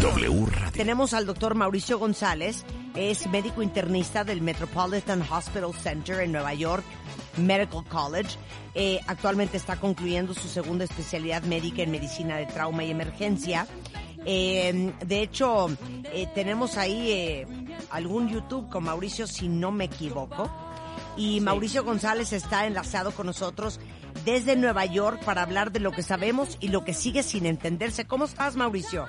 W Radio. Tenemos al doctor Mauricio González, es médico internista del Metropolitan Hospital Center en Nueva York Medical College. Eh, actualmente está concluyendo su segunda especialidad médica en medicina de trauma y emergencia. Eh, de hecho, eh, tenemos ahí eh, algún YouTube con Mauricio, si no me equivoco. Y Mauricio González está enlazado con nosotros desde Nueva York para hablar de lo que sabemos y lo que sigue sin entenderse. ¿Cómo estás, Mauricio?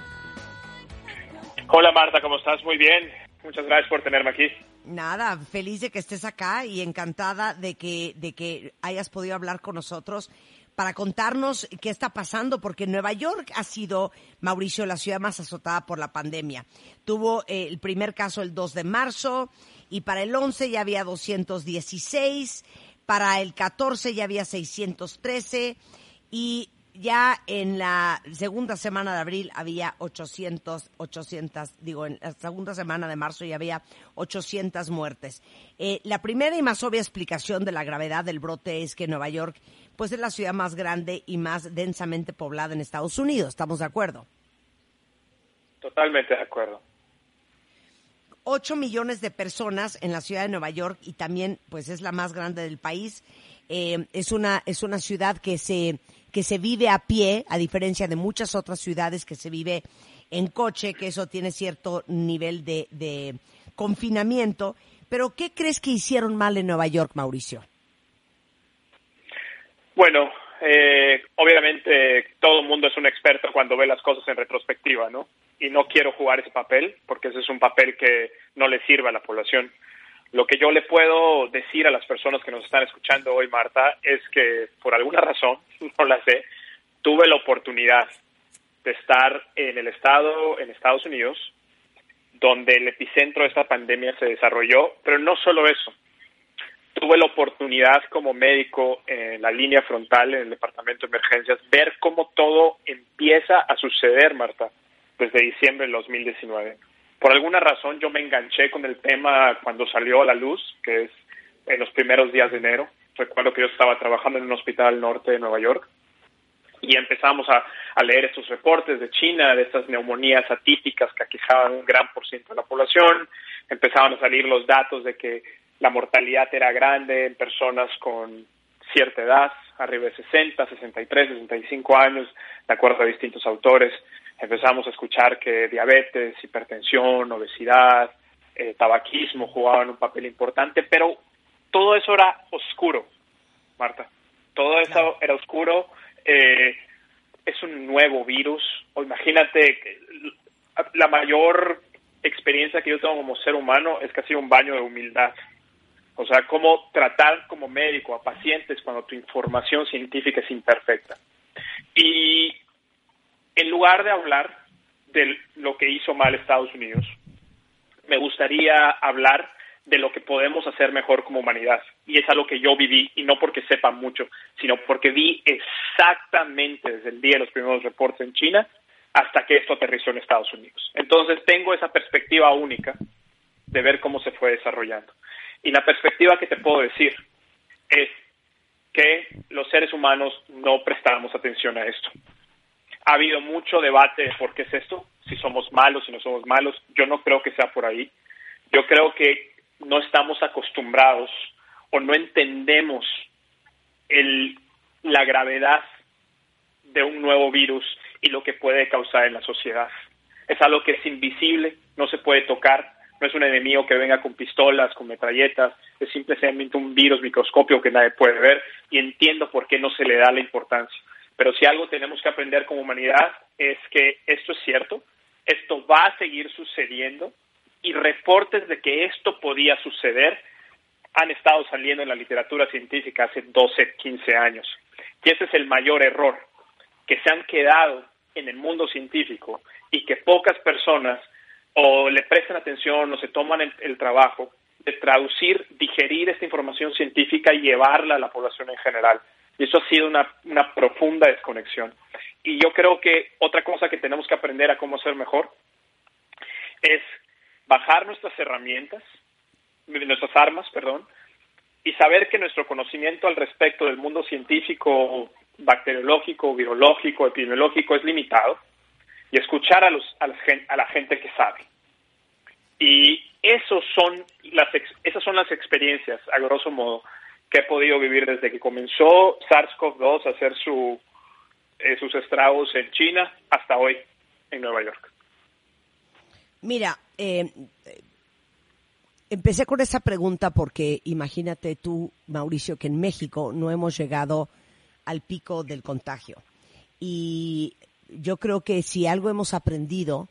Hola Marta, ¿cómo estás? Muy bien. Muchas gracias por tenerme aquí. Nada, feliz de que estés acá y encantada de que, de que hayas podido hablar con nosotros para contarnos qué está pasando, porque Nueva York ha sido, Mauricio, la ciudad más azotada por la pandemia. Tuvo eh, el primer caso el 2 de marzo y para el 11 ya había 216, para el 14 ya había 613 y ya en la segunda semana de abril había 800, 800, digo, en la segunda semana de marzo ya había 800 muertes. Eh, la primera y más obvia explicación de la gravedad del brote es que Nueva York, pues es la ciudad más grande y más densamente poblada en Estados Unidos. ¿Estamos de acuerdo? Totalmente de acuerdo. 8 millones de personas en la ciudad de Nueva York y también, pues es la más grande del país. Eh, es una es una ciudad que se que se vive a pie, a diferencia de muchas otras ciudades que se vive en coche, que eso tiene cierto nivel de, de confinamiento. Pero, ¿qué crees que hicieron mal en Nueva York, Mauricio? Bueno, eh, obviamente todo el mundo es un experto cuando ve las cosas en retrospectiva, ¿no? Y no quiero jugar ese papel porque ese es un papel que no le sirve a la población. Lo que yo le puedo decir a las personas que nos están escuchando hoy, Marta, es que por alguna razón, no la sé, tuve la oportunidad de estar en el estado, en Estados Unidos, donde el epicentro de esta pandemia se desarrolló, pero no solo eso. Tuve la oportunidad como médico en la línea frontal, en el departamento de emergencias, ver cómo todo empieza a suceder, Marta, desde diciembre del 2019 por alguna razón yo me enganché con el tema cuando salió a la luz, que es en los primeros días de enero. Recuerdo que yo estaba trabajando en un hospital al norte de Nueva York y empezamos a, a, leer estos reportes de China, de estas neumonías atípicas que aquejaban un gran por ciento de la población. Empezaban a salir los datos de que la mortalidad era grande en personas con cierta edad, arriba de 60, 63, 65 años, de acuerdo a distintos autores empezamos a escuchar que diabetes, hipertensión, obesidad, eh, tabaquismo jugaban un papel importante, pero todo eso era oscuro, Marta. Todo eso era oscuro. Eh, es un nuevo virus. O imagínate, la mayor experiencia que yo tengo como ser humano es que ha sido un baño de humildad. O sea, cómo tratar como médico a pacientes cuando tu información científica es imperfecta. Y en lugar de hablar de lo que hizo mal Estados Unidos, me gustaría hablar de lo que podemos hacer mejor como humanidad. Y es algo que yo viví, y no porque sepa mucho, sino porque vi exactamente desde el día de los primeros reportes en China hasta que esto aterrizó en Estados Unidos. Entonces tengo esa perspectiva única de ver cómo se fue desarrollando. Y la perspectiva que te puedo decir es que los seres humanos no prestamos atención a esto. Ha habido mucho debate de por qué es esto, si somos malos, si no somos malos. Yo no creo que sea por ahí. Yo creo que no estamos acostumbrados o no entendemos el, la gravedad de un nuevo virus y lo que puede causar en la sociedad. Es algo que es invisible, no se puede tocar, no es un enemigo que venga con pistolas, con metralletas, es simplemente un virus microscopio que nadie puede ver y entiendo por qué no se le da la importancia. Pero si algo tenemos que aprender como humanidad es que esto es cierto, esto va a seguir sucediendo y reportes de que esto podía suceder han estado saliendo en la literatura científica hace 12, 15 años. Y ese es el mayor error, que se han quedado en el mundo científico y que pocas personas o le prestan atención o se toman el, trabajo de traducir, digerir esta información científica y llevarla a la población en general. Y eso ha sido una, una profunda desconexión. Y yo creo que otra cosa que tenemos que aprender a cómo hacer mejor es bajar nuestras herramientas, nuestras armas, perdón, y saber que nuestro conocimiento al respecto del mundo científico, bacteriológico, virológico, epidemiológico es limitado y escuchar a, los, a, la, gente que sabe. Y esos son las, esas son las experiencias, a grosso modo, que he podido vivir desde que comenzó SARS-CoV-2 a hacer su, eh, sus estragos en China hasta hoy en Nueva York. Mira, eh, empecé con esa pregunta porque imagínate tú, Mauricio, que en México no hemos llegado al pico del contagio. Y yo creo que si algo hemos aprendido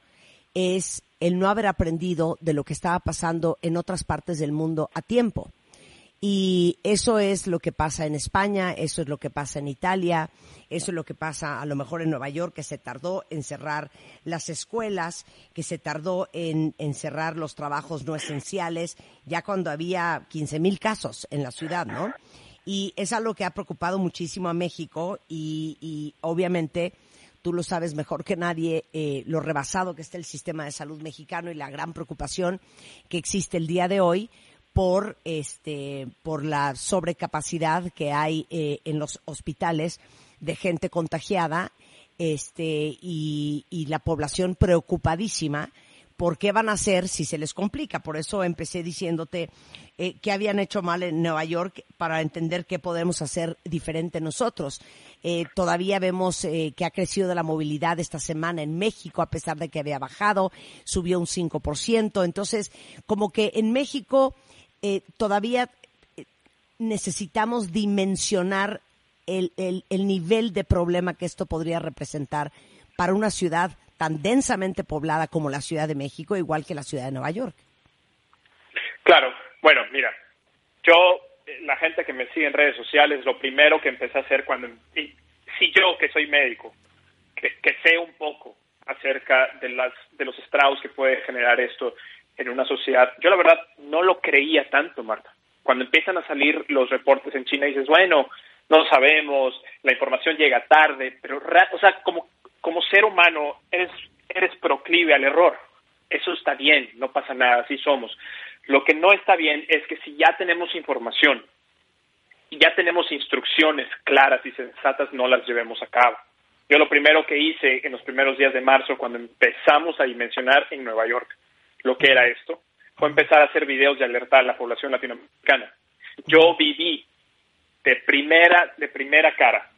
es el no haber aprendido de lo que estaba pasando en otras partes del mundo a tiempo. Y eso es lo que pasa en España, eso es lo que pasa en Italia, eso es lo que pasa a lo mejor en Nueva York, que se tardó en cerrar las escuelas, que se tardó en, cerrar los trabajos no esenciales, ya cuando había 15 mil casos en la ciudad, ¿no? Y es algo que ha preocupado muchísimo a México y, y obviamente tú lo sabes mejor que nadie, eh, lo rebasado que está el sistema de salud mexicano y la gran preocupación que existe el día de hoy por este por la sobrecapacidad que hay eh, en los hospitales de gente contagiada este y, y la población preocupadísima por qué van a hacer si se les complica. Por eso empecé diciéndote eh, qué habían hecho mal en Nueva York para entender qué podemos hacer diferente nosotros. Eh, todavía vemos eh, que ha crecido la movilidad esta semana en México, a pesar de que había bajado, subió un 5%. Entonces, como que en México eh, todavía eh, necesitamos dimensionar el, el, el nivel de problema que esto podría representar para una ciudad tan densamente poblada como la Ciudad de México, igual que la Ciudad de Nueva York. Claro, bueno, mira, yo, eh, la gente que me sigue en redes sociales, lo primero que empecé a hacer cuando, si yo que soy médico, que, que sé un poco acerca de, las, de los estragos que puede generar esto en una sociedad, yo la verdad no lo creía tanto, Marta. Cuando empiezan a salir los reportes en China, dices, bueno, no sabemos, la información llega tarde, pero, o sea, como como ser humano eres, eres proclive al error. Eso está bien, no pasa nada, así somos. Lo que no está bien es que si ya tenemos información y ya tenemos instrucciones claras y sensatas, no las llevemos a cabo. Yo lo primero que hice en los primeros días de marzo, cuando empezamos a dimensionar en Nueva York lo que era esto, fue empezar a hacer videos de alertar a la población latinoamericana. Yo viví de primera, de primera cara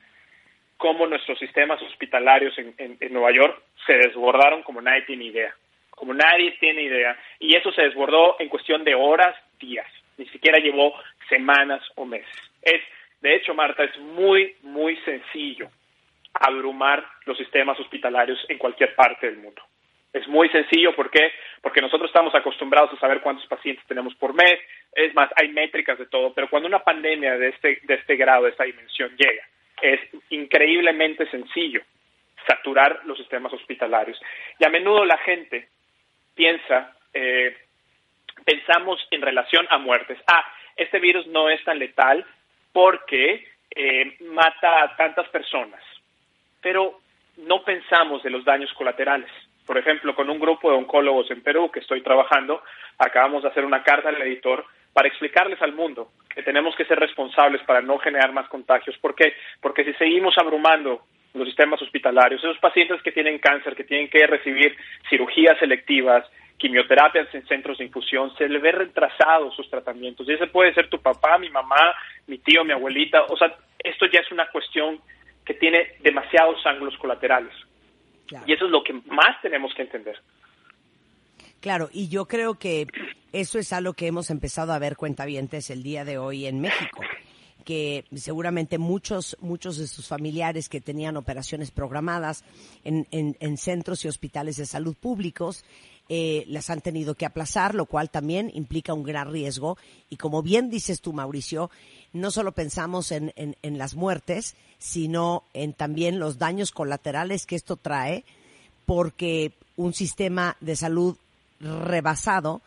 cómo nuestros sistemas hospitalarios en, Nueva York se desbordaron como nadie tiene idea, como nadie tiene idea. Y eso se desbordó en cuestión de horas, días, ni siquiera llevó semanas o meses. Es, de hecho, Marta, es muy, muy sencillo abrumar los sistemas hospitalarios en cualquier parte del mundo. Es muy sencillo, ¿por qué? Porque nosotros estamos acostumbrados a saber cuántos pacientes tenemos por mes, es más, hay métricas de todo, pero cuando una pandemia de este, de este grado, de esta dimensión llega es increíblemente sencillo saturar los sistemas hospitalarios. Y a menudo la gente piensa, eh, pensamos en relación a muertes. Ah, este virus no es tan letal porque eh, mata a tantas personas. Pero no pensamos de los daños colaterales. Por ejemplo, con un grupo de oncólogos en Perú que estoy trabajando, acabamos de hacer una carta al editor para explicarles al mundo que tenemos que ser responsables para no generar más contagios. ¿Por qué? Porque si seguimos abrumando los sistemas hospitalarios, esos pacientes que tienen cáncer, que tienen que recibir cirugías selectivas, quimioterapias en centros de infusión, se le ve retrasados sus tratamientos. Y ese puede ser tu papá, mi mamá, mi tío, mi abuelita. O sea, esto ya es una cuestión que tiene demasiados ángulos colaterales. Y eso es lo que más tenemos que entender. Claro, y yo creo que eso es algo que hemos empezado a ver cuentavientes el día de hoy en México que seguramente muchos, muchos de sus familiares que tenían operaciones programadas en, en, centros y hospitales de salud públicos, eh, las han tenido que aplazar, lo cual también implica un gran riesgo. Y como bien dices tú, Mauricio, no solo pensamos en, en, en las muertes, sino en también los daños colaterales que esto trae, porque un sistema de salud rebasado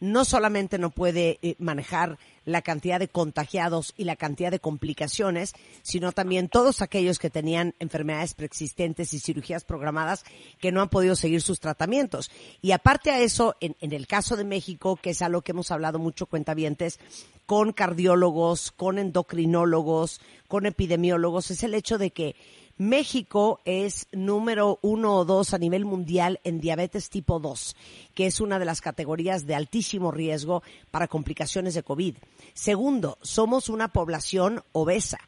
no solamente no puede eh, manejar la cantidad de contagiados y la cantidad de complicaciones, sino también todos aquellos que tenían enfermedades preexistentes y cirugías programadas que no han podido seguir sus tratamientos. Y aparte a eso, en, el caso de México, que es algo que hemos hablado mucho cuentavientes, con cardiólogos, con endocrinólogos, con epidemiólogos, es el hecho de que México es número uno o dos a nivel mundial en diabetes tipo 2, que es una de las categorías de altísimo riesgo para complicaciones de COVID. Segundo, somos una población obesa.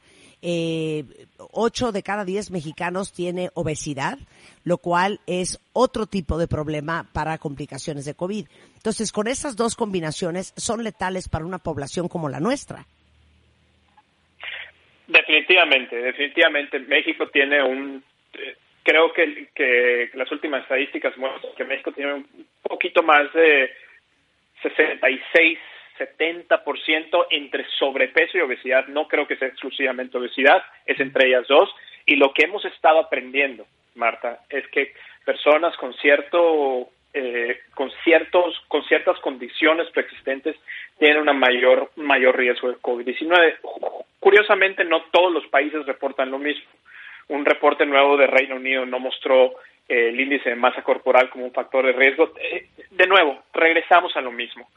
Eh, ocho de cada diez mexicanos tiene obesidad, lo cual es otro tipo de problema para complicaciones de COVID. Entonces, con esas dos combinaciones son letales para una población como la nuestra. Definitivamente, definitivamente. México tiene un. Eh, creo que, que las últimas estadísticas muestran que México tiene un poquito más de 66, 70% entre sobrepeso y obesidad. No creo que sea exclusivamente obesidad, es entre ellas dos. Y lo que hemos estado aprendiendo, Marta, es que personas con cierto eh, con ciertos con ciertas condiciones preexistentes tienen un mayor mayor riesgo de COVID-19. Curiosamente, no todos los países reportan lo mismo. Un reporte nuevo de Reino Unido no mostró eh, el índice de masa corporal como un factor de riesgo. Eh, de nuevo, regresamos a lo mismo.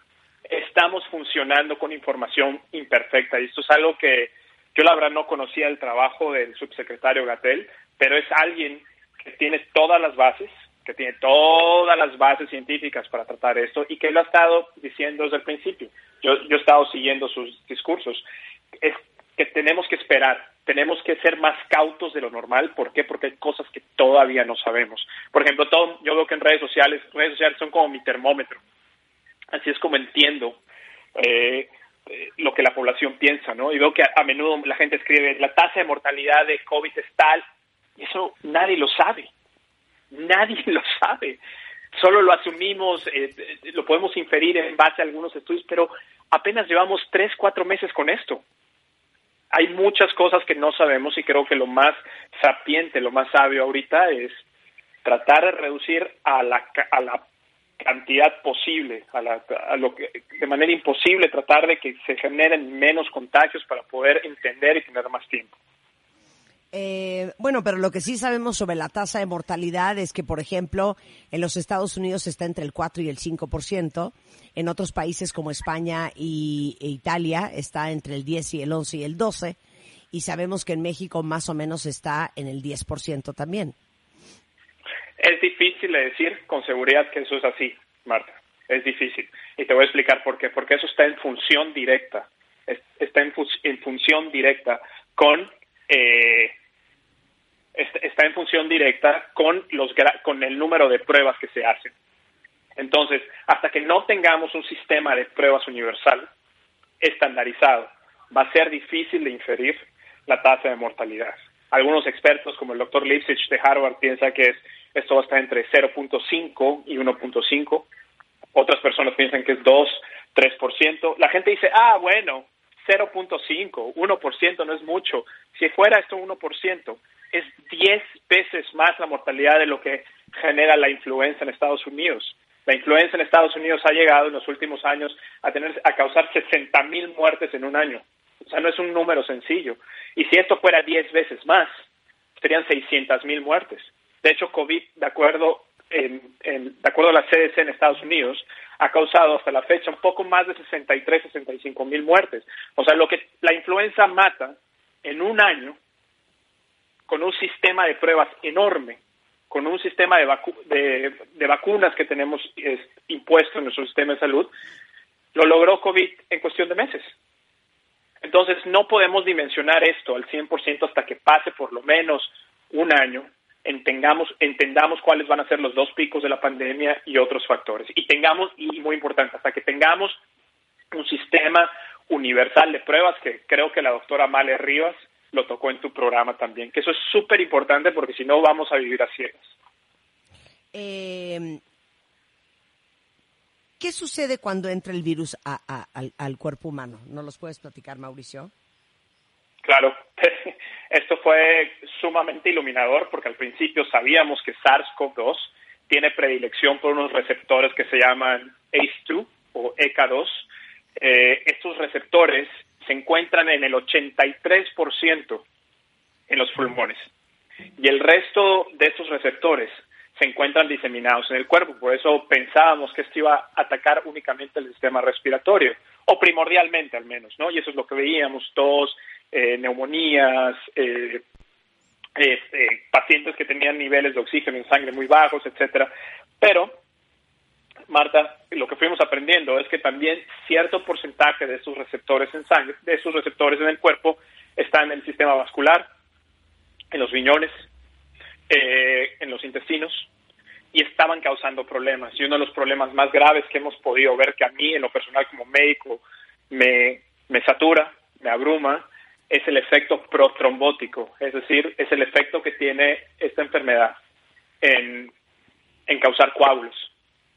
Estamos funcionando con información imperfecta y esto es algo que yo la verdad no conocía el trabajo del subsecretario Gatel, pero es alguien que tiene todas las bases, que tiene todas las bases científicas para tratar esto y que lo ha estado diciendo desde el principio. Yo, yo he estado siguiendo sus discursos. Es que tenemos que esperar, tenemos que ser más cautos de lo normal. ¿Por qué? Porque hay cosas que todavía no sabemos. Por ejemplo, yo veo que en redes sociales, redes sociales son como mi termómetro. Así es como entiendo eh, eh, lo que la población piensa, ¿no? Y veo que a, a menudo la gente escribe, la tasa de mortalidad de COVID es tal, y eso nadie lo sabe Nadie lo sabe. Solo lo asumimos, eh, eh, lo podemos inferir en base a algunos estudios, pero apenas llevamos tres, cuatro meses con esto. Hay muchas cosas que no sabemos y creo que lo más sapiente, lo más sabio ahorita es tratar de reducir a la, a la cantidad posible, a, la, a lo que, de manera imposible, tratar de que se generen menos contagios para poder entender y tener más tiempo. Eh, bueno, pero lo que sí sabemos sobre la tasa de mortalidad es que, por ejemplo, en los Estados Unidos está entre el 4 y el 5%, en otros países como España y, e Italia está entre el 10 y el 11 y el 12, y sabemos que en México más o menos está en el 10% también. Es difícil de decir con seguridad que eso es así, Marta. Es difícil. Y te voy a explicar por qué. Porque eso está en función directa. Está en función directa con eh, está en función directa con, los, con el número de pruebas que se hacen. Entonces, hasta que no tengamos un sistema de pruebas universal estandarizado, va a ser difícil de inferir la tasa de mortalidad. Algunos expertos, como el doctor Lipsich de Harvard, piensan que es, esto va a estar entre 0.5 y 1.5. Otras personas piensan que es 2, 3%. La gente dice, ah, bueno, 0.5, 1% no es mucho. Si fuera esto 1%, es 10 veces más la mortalidad de lo que genera la influenza en Estados Unidos. La influenza en Estados Unidos ha llegado en los últimos años a tener a causar 60 mil muertes en un año. O sea, no es un número sencillo. Y si esto fuera 10 veces más, serían 600 mil muertes. De hecho, COVID, de acuerdo, en, de acuerdo a la CDC en Estados Unidos, ha causado hasta la fecha un poco más de 63, 65 mil muertes. O sea, lo que la influenza mata en un año con un sistema de pruebas enorme, con un sistema de, de, vacunas que tenemos impuesto en nuestro sistema de salud, lo logró COVID en cuestión de meses. Entonces, no podemos dimensionar esto al 100% hasta que pase por lo menos un año entendamos, entendamos cuáles van a ser los dos picos de la pandemia y otros factores. Y tengamos, y muy importante, hasta que tengamos un sistema universal de pruebas, que creo que la doctora Male Rivas lo tocó en tu programa también, que eso es súper importante porque si no vamos a vivir a ciegas. Eh, ¿Qué sucede cuando entra el virus al, cuerpo humano? ¿No los puedes platicar, Mauricio? Claro, esto fue sumamente iluminador porque al principio sabíamos que SARS-CoV-2 tiene predilección por unos receptores que se llaman ACE2 o ECA2. Eh, estos receptores se encuentran en el 83% en los pulmones y el resto de estos receptores se encuentran diseminados en el cuerpo. Por eso pensábamos que esto iba a atacar únicamente el sistema respiratorio, o primordialmente al menos, ¿no? Y eso es lo que veíamos, tos, eh, neumonías, eh, este, pacientes que tenían niveles de oxígeno en sangre muy bajos, etcétera. Pero, Marta, lo que fuimos aprendiendo es que también cierto porcentaje de esos receptores en sangre, de esos receptores en el cuerpo, están en el sistema vascular, en los riñones, eh, en los intestinos y estaban causando problemas. Y uno de los problemas más graves que hemos podido ver, que a mí en lo personal como médico me, me satura, me abruma, es el efecto protrombótico, es decir, es el efecto que tiene esta enfermedad en, en causar coágulos.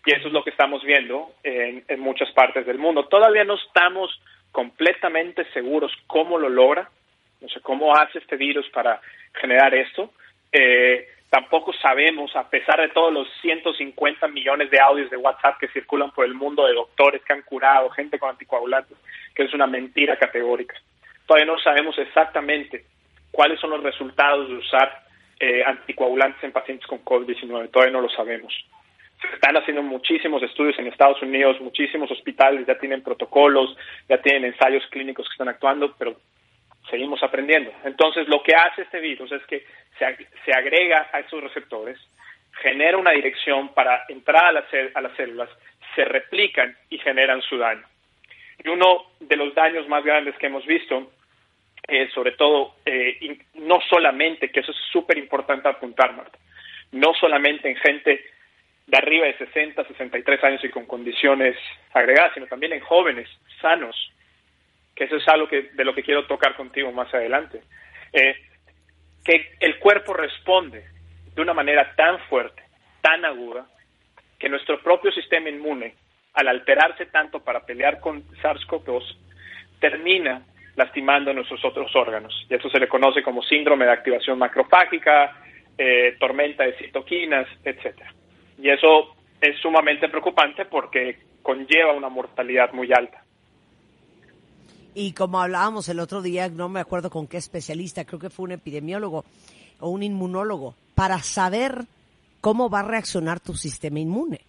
Y eso es lo que estamos viendo en, en muchas partes del mundo. Todavía no estamos completamente seguros cómo lo logra, no sé cómo hace este virus para generar esto, eh, tampoco sabemos, a pesar de todos los 150 millones de audios de WhatsApp que circulan por el mundo de doctores que han curado, gente con anticoagulantes, que es una mentira categórica. Todavía no sabemos exactamente cuáles son los resultados de usar eh, anticoagulantes en pacientes con COVID-19. Todavía no lo sabemos. Se están haciendo muchísimos estudios en Estados Unidos, muchísimos hospitales ya tienen protocolos, ya tienen ensayos clínicos que están actuando, pero seguimos aprendiendo. Entonces, lo que hace este virus es que se, agrega a esos receptores, genera una dirección para entrar a las, células, se replican y generan su daño. Y uno de los daños más grandes que hemos visto, es sobre todo, eh, no solamente, que eso es súper importante apuntar, Marta, no solamente en gente de arriba de 60, 63 años y con condiciones agregadas, sino también en jóvenes sanos, que eso es algo que, de lo que quiero tocar contigo más adelante, eh, que el cuerpo responde de una manera tan fuerte, tan aguda, que nuestro propio sistema inmune, al alterarse tanto para pelear con SARS-CoV-2, termina lastimando nuestros otros órganos. Y eso se le conoce como síndrome de activación macrofágica, eh, tormenta de citoquinas, etcétera. Y eso es sumamente preocupante porque conlleva una mortalidad muy alta. Y como hablábamos el otro día, no me acuerdo con qué especialista, creo que fue un epidemiólogo o un inmunólogo, para saber cómo va a reaccionar tu sistema inmune.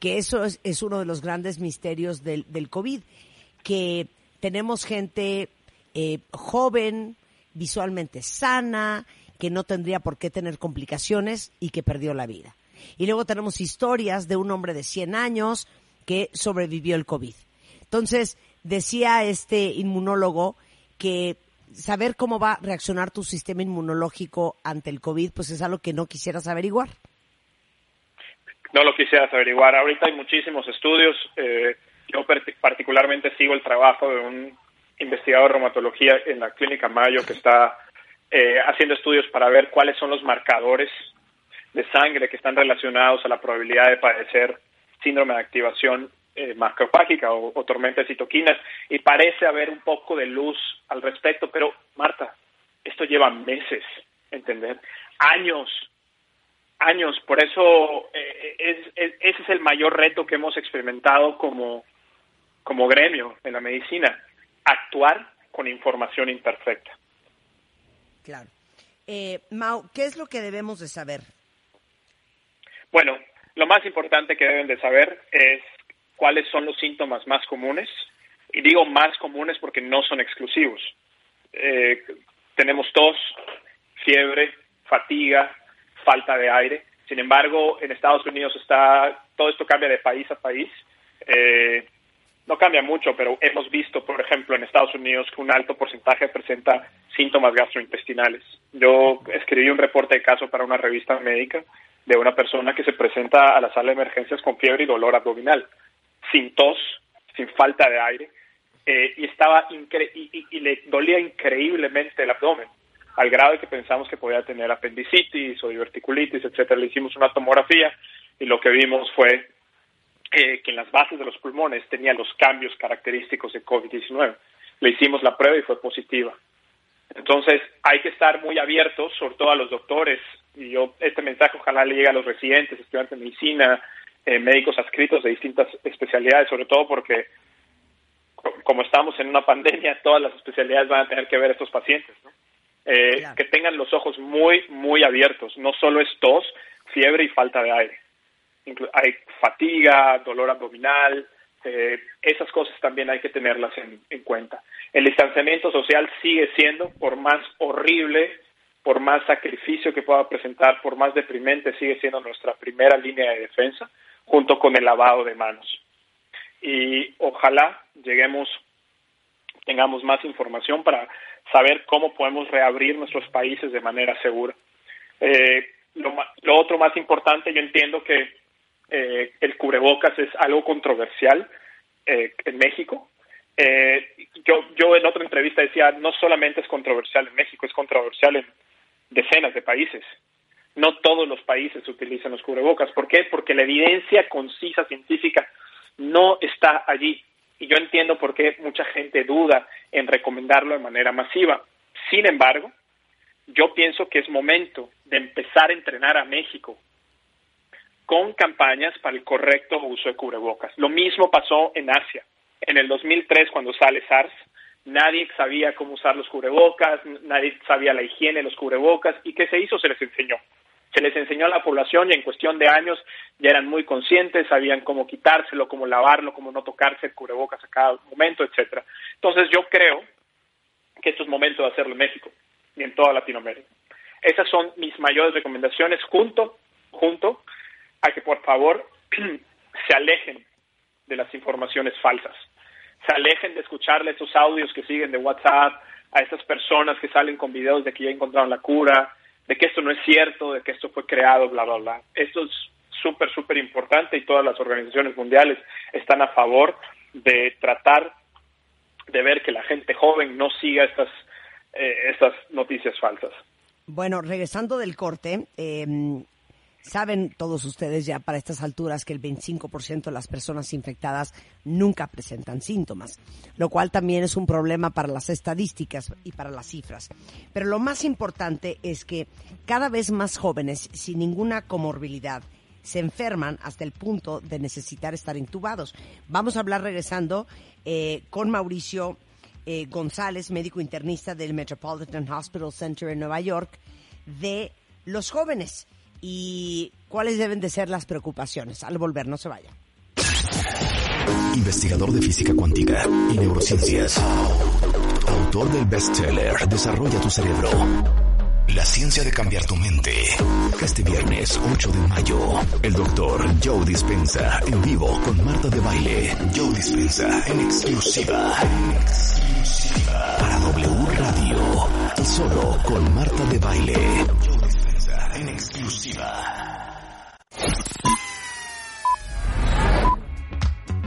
Que eso es, es uno de los grandes misterios del, del COVID, que tenemos gente eh, joven, visualmente sana, que no tendría por qué tener complicaciones y que perdió la vida. Y luego tenemos historias de un hombre de 100 años que sobrevivió el COVID. Entonces, decía este inmunólogo que saber cómo va a reaccionar tu sistema inmunológico ante el COVID, pues es algo que no quisieras averiguar. No lo quisieras averiguar. Ahorita hay muchísimos estudios. Eh, yo particularmente sigo el trabajo de un investigador de reumatología en la clínica Mayo que está eh, haciendo estudios para ver cuáles son los marcadores de sangre que están relacionados a la probabilidad de padecer síndrome de activación eh, macropágica o, tormenta de citoquinas y parece haber un poco de luz al respecto, pero Marta, esto lleva meses, ¿entender? Años, años, por eso eh, es, ese es el mayor reto que hemos experimentado como, como gremio en la medicina, actuar con información imperfecta. Claro. Eh, Mau, ¿qué es lo que debemos de saber? Bueno, lo más importante que deben de saber es cuáles son los síntomas más comunes. Y digo más comunes porque no son exclusivos. Eh, tenemos tos, fiebre, fatiga, falta de aire. Sin embargo, en Estados Unidos está todo esto cambia de país a país. Eh, no cambia mucho, pero hemos visto, por ejemplo, en Estados Unidos que un alto porcentaje presenta síntomas gastrointestinales, Yo escribí un reporte de caso para una revista médica de una persona que se presenta a la sala de emergencias con fiebre y dolor abdominal, sin tos, sin falta de aire, eh, y estaba y, le dolía increíblemente el abdomen, al grado de que pensamos que podía tener apendicitis o diverticulitis, etcétera. Le hicimos una tomografía y lo que vimos fue eh, que en las bases de los pulmones tenía los cambios característicos de COVID-19. Le hicimos la prueba y fue positiva. Entonces, hay que estar muy abiertos, sobre todo a los doctores, y yo este mensaje ojalá le llegue a los residentes, estudiantes de medicina, eh, médicos adscritos de distintas especialidades, sobre todo porque como estamos en una pandemia, todas las especialidades van a tener que ver a estos pacientes, eh, que tengan los ojos muy, muy abiertos. No solo es tos, fiebre y falta de aire. hay fatiga, dolor abdominal, eh, esas cosas también hay que tenerlas en, cuenta. El distanciamiento social sigue siendo, por más horrible, por más sacrificio que pueda presentar, por más deprimente, sigue siendo nuestra primera línea de defensa, junto con el lavado de manos. Y ojalá lleguemos, tengamos más información para saber cómo podemos reabrir nuestros países de manera segura. Eh, lo otro más importante, yo entiendo que eh, el cubrebocas es algo controversial eh, en México. Eh, yo, yo en otra entrevista decía, no solamente es controversial en México, es controversial en decenas de países. No todos los países utilizan los cubrebocas. ¿Por qué? Porque la evidencia concisa científica no está allí. Y yo entiendo por qué mucha gente duda en recomendarlo de manera masiva. Sin embargo, yo pienso que es momento de empezar a entrenar a México con campañas para el correcto uso de cubrebocas. Lo mismo pasó en Asia. En el 2003, cuando sale SARS, nadie sabía cómo usar los cubrebocas, nadie sabía la higiene de los cubrebocas, y ¿qué se hizo? Se les enseñó. Se les enseñó a la población y en cuestión de años ya eran muy conscientes, sabían cómo quitárselo, cómo lavarlo, cómo no tocarse el cubrebocas a cada momento, etcétera. Entonces yo creo que esto es momento de hacerlo en México y en toda Latinoamérica. Esas son mis mayores recomendaciones junto, junto a que por favor se alejen de las informaciones falsas, se alejen de escucharle esos audios que siguen de WhatsApp a esas personas que salen con videos de que ya encontraron la cura, de que esto no es cierto, de que esto fue creado, bla, bla, bla. Esto es súper, súper importante y todas las organizaciones mundiales están a favor de tratar de ver que la gente joven no siga estas, eh, estas noticias falsas. Bueno, regresando del corte, eh, Saben todos ustedes ya para estas alturas que el 25% de las personas infectadas nunca presentan síntomas, lo cual también es un problema para las estadísticas y para las cifras. Pero lo más importante es que cada vez más jóvenes sin ninguna comorbilidad se enferman hasta el punto de necesitar estar intubados. Vamos a hablar regresando eh, con Mauricio eh, González, médico internista del Metropolitan Hospital Center en Nueva York, de los jóvenes y cuáles deben de ser las preocupaciones. Al volver, no se vaya. Investigador de física cuántica y neurociencias. Autor del bestseller Desarrolla tu cerebro. La ciencia de cambiar tu mente. Este viernes 8 de mayo, el doctor Joe Dispensa en vivo con Marta de Baile. Joe Dispensa en exclusiva. En exclusiva. Para W Radio. Y solo con Marta de Baile en exclusiva.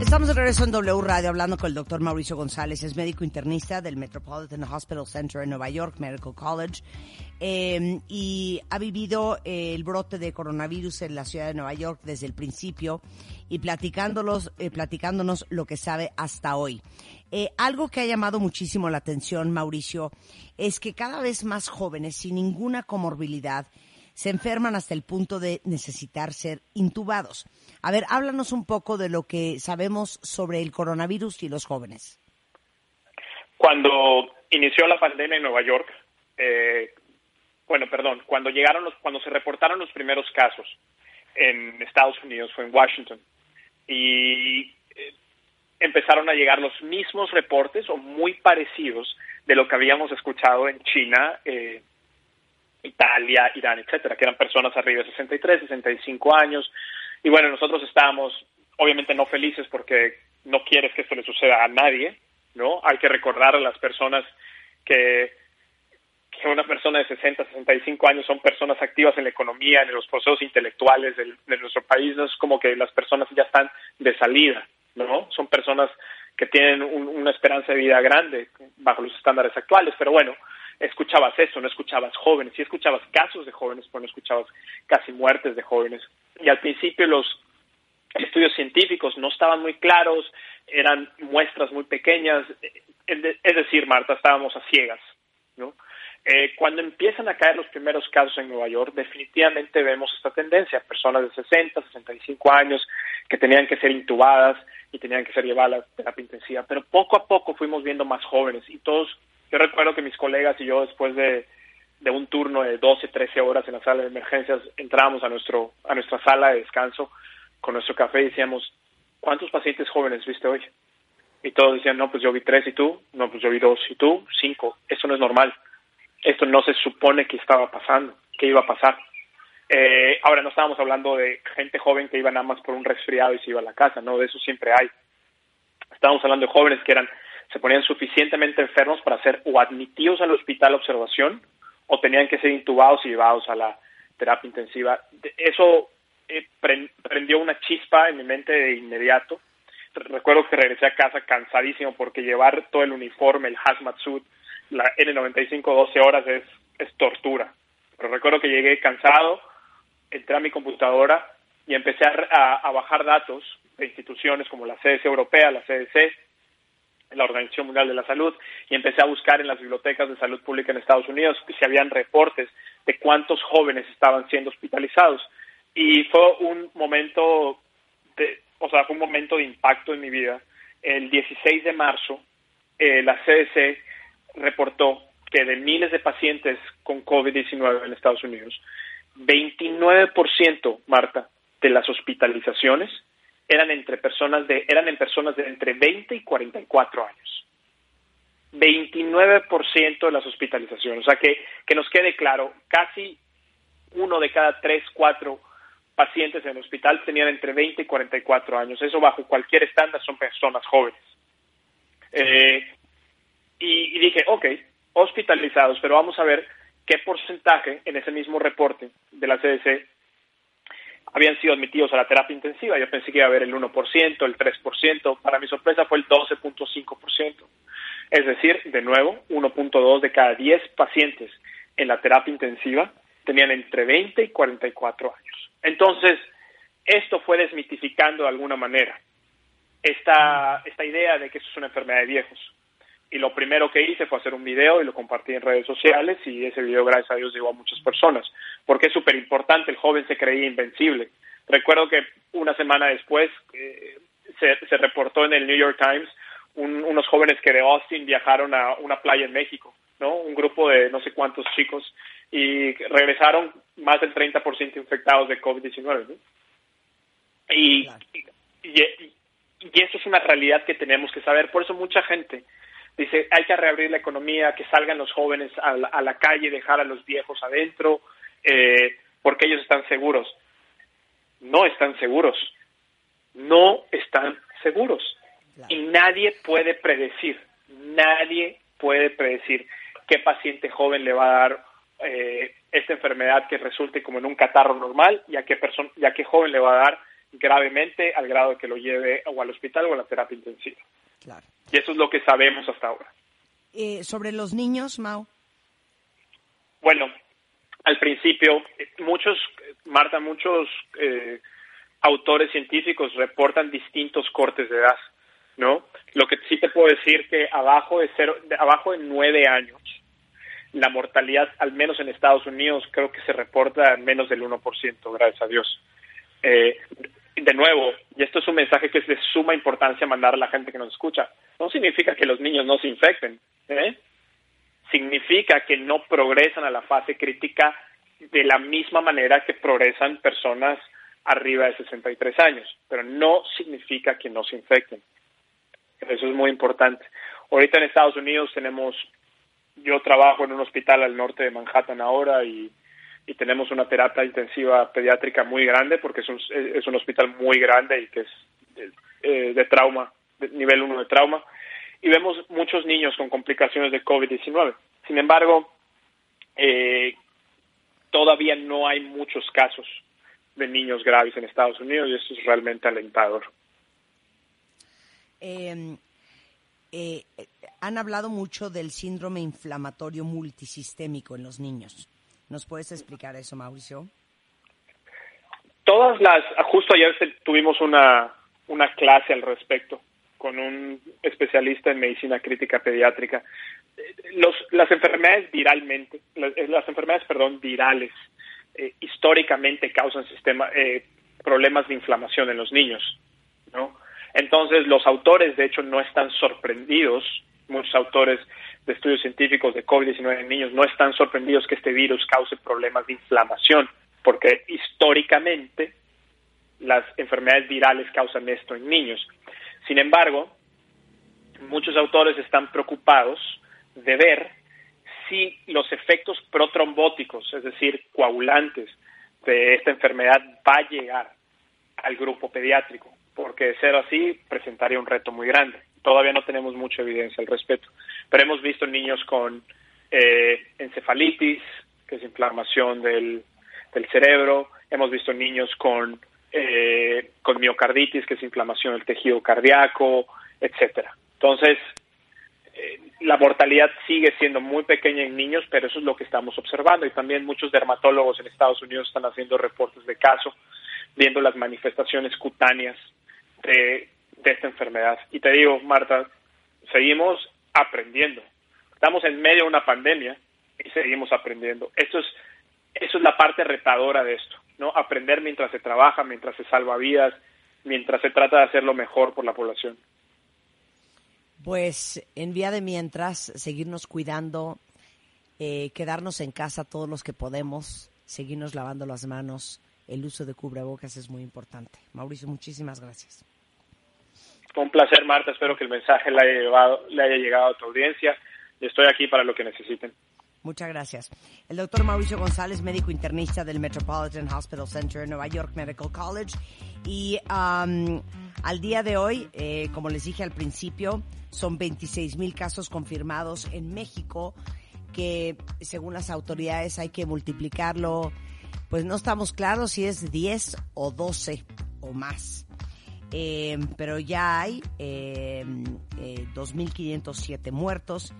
Estamos de regreso en W Radio hablando con el doctor Mauricio González, es médico internista del Metropolitan Hospital Center en Nueva York, Medical College, em, y ha vivido el brote de coronavirus en la ciudad de Nueva York desde el principio y platicándolos, eh, platicándonos lo que sabe hasta hoy. Eh, algo que ha llamado muchísimo la atención, Mauricio, es que cada vez más jóvenes sin ninguna comorbilidad se enferman hasta el punto de necesitar ser intubados. A ver, háblanos un poco de lo que sabemos sobre el coronavirus y los jóvenes. Cuando inició la pandemia en Nueva York, eh, bueno, perdón, cuando llegaron los, cuando se reportaron los primeros casos en Estados Unidos fue en Washington y eh, empezaron a llegar los mismos reportes o muy parecidos de lo que habíamos escuchado en China, eh, Italia, Irán, etcétera, que eran personas arriba de 63, 65 años. Y bueno, nosotros estábamos obviamente no felices porque no quieres que esto le suceda a nadie, ¿no? Hay que recordar a las personas que, que una persona de 60, 65 años son personas activas en la economía, en los procesos intelectuales de, nuestro país, no es como que las personas ya están de salida, ¿no? Son personas que tienen una esperanza de vida grande bajo los estándares actuales, pero bueno, escuchabas eso, no escuchabas jóvenes, sí escuchabas casos de jóvenes, pero no escuchabas casi muertes de jóvenes. Y al principio los estudios científicos no estaban muy claros, eran muestras muy pequeñas, es decir, Marta, estábamos a ciegas, ¿no? Eh, cuando empiezan a caer los primeros casos en Nueva York, definitivamente vemos esta tendencia, personas de 60, 65 años que tenían que ser intubadas y tenían que ser llevadas a terapia intensiva, pero poco a poco fuimos viendo más jóvenes y todos, yo recuerdo que mis colegas y yo después de, de un turno de 12, 13 horas en la sala de emergencias, entrábamos a, nuestro, a nuestra sala de descanso con nuestro café y decíamos, ¿cuántos pacientes jóvenes viste hoy? Y todos decían, no, pues yo vi tres y tú, no, pues yo vi dos y tú, cinco. Eso no es normal. Esto no se supone que estaba pasando, que iba a pasar. Eh, ahora no estábamos hablando de gente joven que iba nada más por un resfriado y se iba a la casa, no, de eso siempre hay. Estábamos hablando de jóvenes que eran, se ponían suficientemente enfermos para ser o admitidos al hospital de observación o tenían que ser intubados y llevados a la terapia intensiva. Eso eh, prendió una chispa en mi mente de inmediato. Recuerdo que regresé a casa cansadísimo porque llevar todo el uniforme, el hazmat suit, la N95 12 horas es, es tortura. Pero recuerdo que llegué cansado, entré a mi computadora y empecé a, a, bajar datos de instituciones como la CDC Europea, la CDC, la Organización Mundial de la Salud, y empecé a buscar en las bibliotecas de salud pública en Estados Unidos si habían reportes de cuántos jóvenes estaban siendo hospitalizados y fue un momento de, o sea, fue un momento de impacto en mi vida. El 16 de marzo, eh, la CDC reportó que de miles de pacientes con COVID-19 en Estados Unidos, 29%, Marta, de las hospitalizaciones eran entre personas de eran en personas de entre 20 y 44 años. 29% de las hospitalizaciones, o sea que que nos quede claro, casi uno de cada tres, cuatro pacientes en el hospital tenían entre 20 y 44 años. Eso bajo cualquier estándar son personas jóvenes. Eh, y, dije, ok, hospitalizados, pero vamos a ver qué porcentaje en ese mismo reporte de la CDC habían sido admitidos a la terapia intensiva. Yo pensé que iba a haber el 1%, el 3%. Para mi sorpresa fue el 12.5%. Es decir, de nuevo, 1.2 de cada 10 pacientes en la terapia intensiva tenían entre 20 y 44 años. Entonces, esto fue desmitificando de alguna manera esta, esta idea de que eso es una enfermedad de viejos. Y lo primero que hice fue hacer un video y lo compartí en redes sociales y ese video, gracias a Dios, llegó a muchas personas. Porque es súper importante, el joven se creía invencible. Recuerdo que una semana después eh, se, se, reportó en el New York Times unos jóvenes que de Austin viajaron a una playa en México, ¿no? Un grupo de no sé cuántos chicos y regresaron más del 30% infectados de COVID-19. ¿no? Y, y, y, eso es una realidad que tenemos que saber. Por eso mucha gente dice, hay que reabrir la economía, que salgan los jóvenes a la, a la calle, dejar a los viejos adentro, eh, porque ellos están seguros. No están seguros. No están seguros. Y nadie puede predecir, nadie puede predecir qué paciente joven le va a dar eh, esta enfermedad que resulte como en un catarro normal y a qué, persona, y a qué joven le va a dar gravemente al grado de que lo lleve o al hospital o a la terapia intensiva. Claro. Y eso es lo que sabemos hasta ahora. Eh, ¿Sobre los niños, Mau? Bueno, al principio, muchos, Marta, muchos eh, autores científicos reportan distintos cortes de edad, ¿no? Lo que sí te puedo decir que abajo de cero, de, abajo de nueve años, la mortalidad, al menos en Estados Unidos, creo que se reporta en menos del 1%, gracias a Dios. Eh, de nuevo, y esto es un mensaje que es de suma importancia mandar a la gente que nos escucha, no significa que los niños no se infecten, ¿eh? significa que no progresan a la fase crítica de la misma manera que progresan personas arriba de 63 años, pero no significa que no se infecten. Eso es muy importante. Ahorita en Estados Unidos tenemos yo trabajo en un hospital al norte de Manhattan ahora y, tenemos una terapia intensiva pediátrica muy grande porque es un, es un hospital muy grande y que es de, de trauma, de nivel 1 de trauma. Y vemos muchos niños con complicaciones de COVID-19. Sin embargo, eh, todavía no hay muchos casos de niños graves en Estados Unidos y eso es realmente alentador. Em, eh, han hablado mucho del síndrome inflamatorio multisistémico en los niños. ¿Nos puedes explicar eso, Mauricio? Todas las, justo ayer tuvimos una, una clase al respecto con un especialista en medicina crítica pediátrica. Los, las enfermedades viralmente, las, las enfermedades, perdón, virales, eh, históricamente causan sistema, eh, problemas de inflamación en los niños, ¿no? Entonces, los autores, de hecho, no están sorprendidos, muchos autores de estudios científicos de COVID-19 en niños no están sorprendidos que este virus cause problemas de inflamación, porque históricamente las enfermedades virales causan esto en niños. Sin embargo, muchos autores están preocupados de ver si los efectos protrombóticos, es decir, coagulantes de esta enfermedad, va a llegar al grupo pediátrico porque de ser así presentaría un reto muy grande. Todavía no tenemos mucha evidencia al respecto, pero hemos visto niños con eh, encefalitis, que es inflamación del, del cerebro, hemos visto niños con, eh, con miocarditis, que es inflamación del tejido cardíaco, etcétera. Entonces, eh, la mortalidad sigue siendo muy pequeña en niños, pero eso es lo que estamos observando. Y también muchos dermatólogos en Estados Unidos están haciendo reportes de caso, viendo las manifestaciones cutáneas de, esta enfermedad. Y te digo, Marta, seguimos aprendiendo. Estamos en medio de una pandemia y seguimos aprendiendo. Esto es, eso es la parte retadora de esto, ¿no? Aprender mientras se trabaja, mientras se salva vidas, mientras se trata de hacer lo mejor por la población. Pues en vía de mientras, seguirnos cuidando, eh, quedarnos en casa todos los que podemos, seguirnos lavando las manos, el uso de cubrebocas es muy importante. Mauricio, muchísimas gracias. Un placer, Marta. Espero que el mensaje le haya, le haya llegado a tu audiencia estoy aquí para lo que necesiten. Muchas gracias. El doctor Mauricio González, médico internista del Metropolitan Hospital Center en Nueva York Medical College. Y al día de hoy, eh, como les dije al principio, son 26 mil casos confirmados en México, que según las autoridades hay que multiplicarlo, pues no estamos claros si es 10 o 12 o más. Eh, pero ya hay eh, eh, 2.507 muertos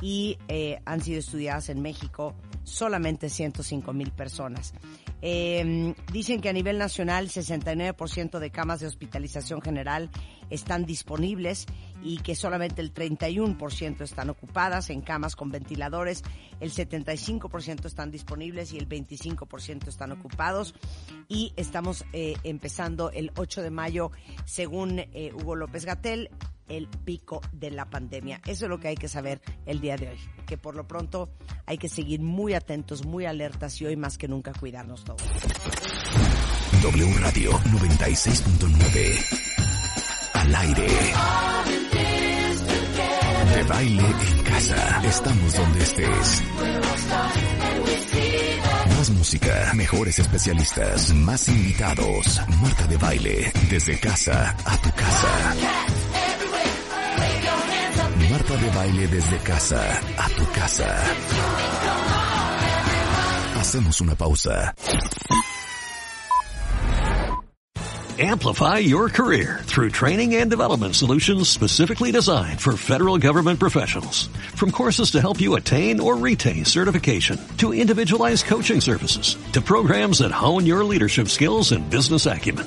y eh, han sido estudiadas en México solamente 105 mil personas. Eh, dicen que a nivel nacional 69% de camas de hospitalización general están disponibles y que solamente el 31% están ocupadas en camas con ventiladores, el 75% están disponibles y el 25% están ocupados. Y estamos eh, empezando el 8 de mayo, según eh, Hugo López Gatel, el pico de la pandemia. Eso es lo que hay que saber el día de hoy, que por lo pronto hay que seguir muy atentos, muy alertas y hoy más que nunca cuidarnos todos. W Radio 96.9 al aire. De baile en casa. Estamos donde estés. Más música, mejores especialistas, más invitados. Marta de baile, desde casa a tu casa. Marta de baile desde casa a tu casa. Hacemos una pausa. Amplify your career through training and development solutions specifically designed for federal government professionals. From courses to help you attain or retain certification, to individualized coaching services, to programs that hone your leadership skills and business acumen,